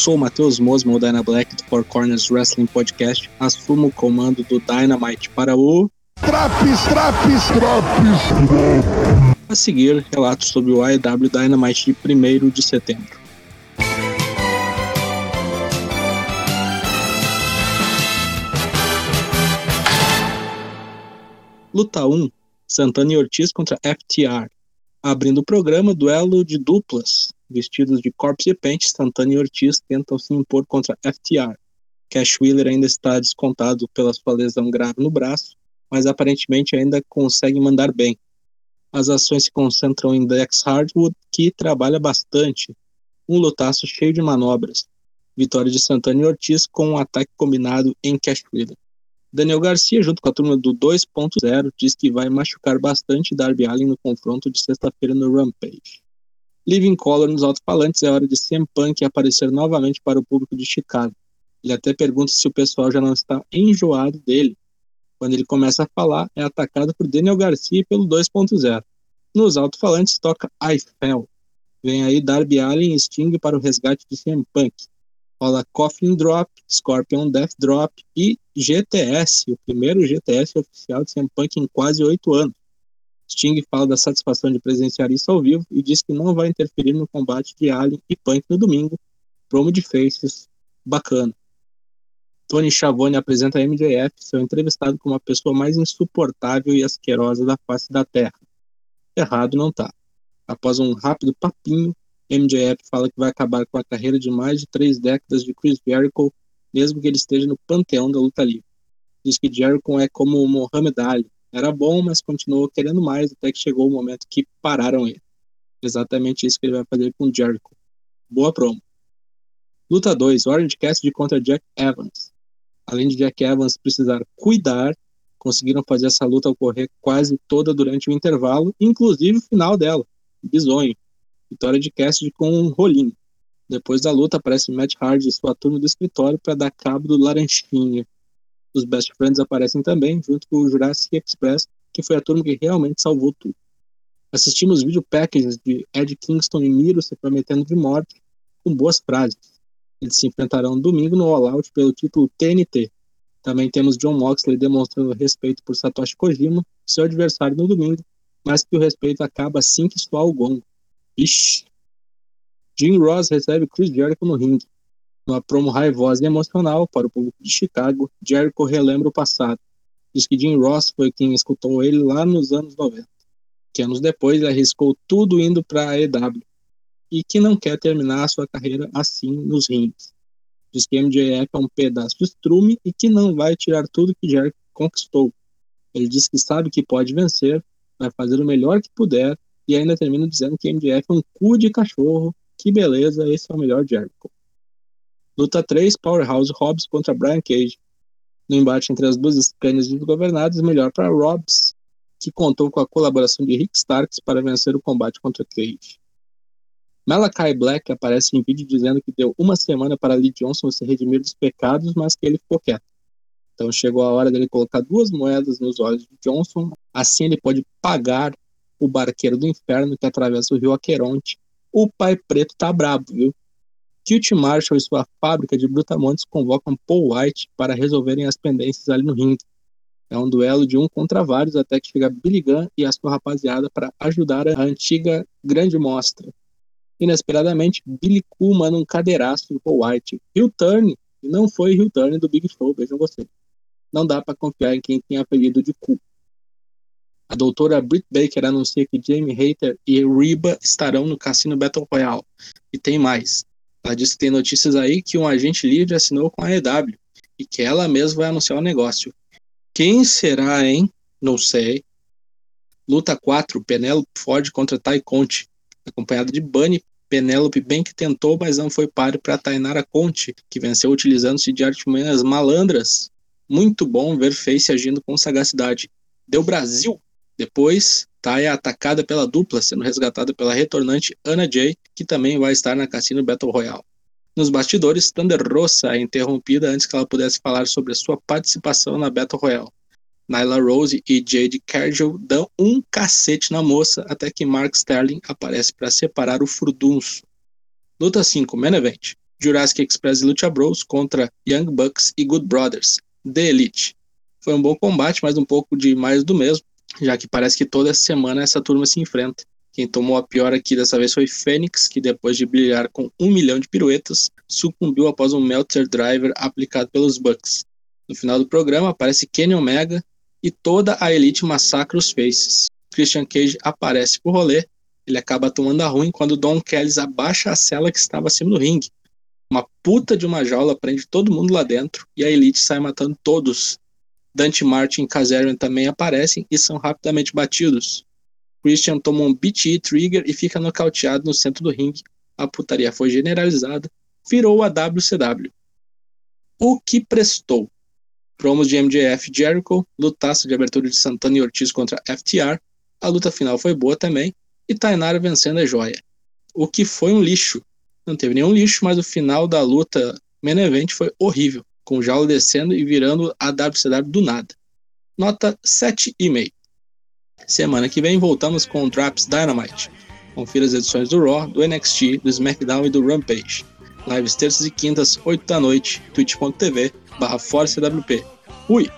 sou o Matheus Mosmo, o Dyna Black do Four Corners Wrestling Podcast. Assumo o comando do Dynamite para o. Traps, traps, traps! A seguir, relatos sobre o AEW Dynamite de 1 de setembro. Luta 1: Santana e Ortiz contra FTR. Abrindo o programa, duelo de duplas. Vestidos de Corpse Paint, Santana e Ortiz tentam se impor contra FTR. Cash Wheeler ainda está descontado pela sua lesão grave no braço, mas aparentemente ainda consegue mandar bem. As ações se concentram em Dex Hardwood, que trabalha bastante. Um lutaço cheio de manobras. Vitória de Santana e Ortiz com um ataque combinado em Cash Wheeler. Daniel Garcia, junto com a turma do 2.0, diz que vai machucar bastante Darby Allin no confronto de sexta-feira no Rampage. Living Color nos alto-falantes é hora de CM Punk aparecer novamente para o público de Chicago. Ele até pergunta se o pessoal já não está enjoado dele. Quando ele começa a falar, é atacado por Daniel Garcia pelo 2.0. Nos alto-falantes toca I Fell. Vem aí Darby Allin e Sting para o resgate de CM Punk rola Coffin Drop, Scorpion Death Drop e GTS, o primeiro GTS oficial de CM Punk em quase oito anos. Sting fala da satisfação de presenciar isso ao vivo e diz que não vai interferir no combate de Alien e Punk no domingo. Promo de faces, bacana. Tony Schiavone apresenta a MJF, seu entrevistado como a pessoa mais insuportável e asquerosa da face da Terra. Errado não tá. Após um rápido papinho, MJF fala que vai acabar com a carreira de mais de três décadas de Chris Jericho, mesmo que ele esteja no panteão da luta livre. Diz que Jericho é como Muhammad Ali, era bom, mas continuou querendo mais até que chegou o momento que pararam ele. Exatamente isso que ele vai fazer com Jericho. Boa promo. Luta 2, Orange Cassidy contra Jack Evans. Além de Jack Evans precisar cuidar, conseguiram fazer essa luta ocorrer quase toda durante o intervalo, inclusive o final dela. Bizonho. Vitória de Cassidy com um rolinho. Depois da luta, aparece Matt Hardy e sua turma do escritório para dar cabo do Laranjinha. Os Best Friends aparecem também, junto com o Jurassic Express, que foi a turma que realmente salvou tudo. Assistimos vídeo packages de Ed Kingston e Miro se prometendo de morte, com boas frases. Eles se enfrentarão domingo no All Out pelo título TNT. Também temos John Moxley demonstrando respeito por Satoshi Kojima, seu adversário no domingo, mas que o respeito acaba assim que soar o gongo. Ixi. Jim Ross recebe Chris Jericho no ringue. Numa promo raivosa e emocional para o público de Chicago, Jericho relembra o passado. Diz que Jim Ross foi quem escutou ele lá nos anos 90. Que anos depois ele arriscou tudo indo para a EW. E que não quer terminar a sua carreira assim nos rings. Diz que MJF é um pedaço de estrume e que não vai tirar tudo que Jericho conquistou. Ele diz que sabe que pode vencer, vai fazer o melhor que puder e ainda termina dizendo que MJF é um cu de cachorro. Que beleza, esse é o melhor Jericho. Luta 3, Powerhouse Hobbs contra Brian Cage. No embate entre as duas Scanias desgovernadas, melhor para Hobbs, que contou com a colaboração de Rick Starks para vencer o combate contra Cage. Malachi Black aparece em vídeo dizendo que deu uma semana para Lee Johnson se redimir dos pecados, mas que ele ficou quieto. Então chegou a hora dele colocar duas moedas nos olhos de Johnson, assim ele pode pagar o barqueiro do inferno que atravessa o rio Aqueronte. O pai preto tá brabo, viu? Tilt Marshall e sua fábrica de brutamontes convocam Paul White para resolverem as pendências ali no ringue. É um duelo de um contra vários até que chega Billy Gunn e a sua rapaziada para ajudar a antiga grande mostra. Inesperadamente, Billy Cool manda um cadeiraço do Paul White. Hill Turn, e não foi Hill Turn do Big Show, vejam vocês. Não dá para confiar em quem tem apelido de Cool. A doutora Britt Baker anuncia que Jamie Hater e Reba estarão no Cassino Battle Royale. E tem mais. Ela disse que tem notícias aí que um agente livre assinou com a EW e que ela mesma vai anunciar o negócio. Quem será, hein? Não sei. Luta 4, Penelope Ford contra Ty Conte, acompanhada de Bunny. Penelope bem que tentou, mas não foi páreo para Tainara Conte, que venceu utilizando-se de artimanhas malandras. Muito bom ver Face agindo com sagacidade. Deu Brasil! Depois, Tai é atacada pela dupla, sendo resgatada pela retornante Anna Jay, que também vai estar na Cassino Battle Royale. Nos bastidores, Thunder Rosa é interrompida antes que ela pudesse falar sobre a sua participação na Battle Royale. Nyla Rose e Jade Cargill dão um cacete na moça até que Mark Sterling aparece para separar o furdunço. Luta 5, Main Event. Jurassic Express e Lucha Bros contra Young Bucks e Good Brothers, The Elite. Foi um bom combate, mas um pouco de mais do mesmo, já que parece que toda semana essa turma se enfrenta. Quem tomou a pior aqui dessa vez foi Fênix, que depois de brilhar com um milhão de piruetas, sucumbiu após um Meltzer Driver aplicado pelos Bucks. No final do programa aparece Kenny Omega e toda a Elite massacra os Faces. Christian Cage aparece pro rolê, ele acaba tomando a ruim quando Don Kelly abaixa a cela que estava acima do ringue. Uma puta de uma jaula prende todo mundo lá dentro e a Elite sai matando todos. Dante Martin e Kazarian também aparecem e são rapidamente batidos. Christian toma um BT trigger e fica nocauteado no centro do ringue. A putaria foi generalizada, virou a WCW. O que prestou? Promos de MJF Jericho, lutaço de abertura de Santana e Ortiz contra FTR. A luta final foi boa também, e Tainara vencendo a joia. O que foi um lixo não teve nenhum lixo, mas o final da luta main event foi horrível, com o Jaula descendo e virando a WCW do nada. Nota 7,5. Semana que vem voltamos com Traps Dynamite. Confira as edições do Raw, do NXT, do SmackDown e do Rampage. Lives terças e quintas, 8 da noite, twitch.tv barra ForceWP. Fui!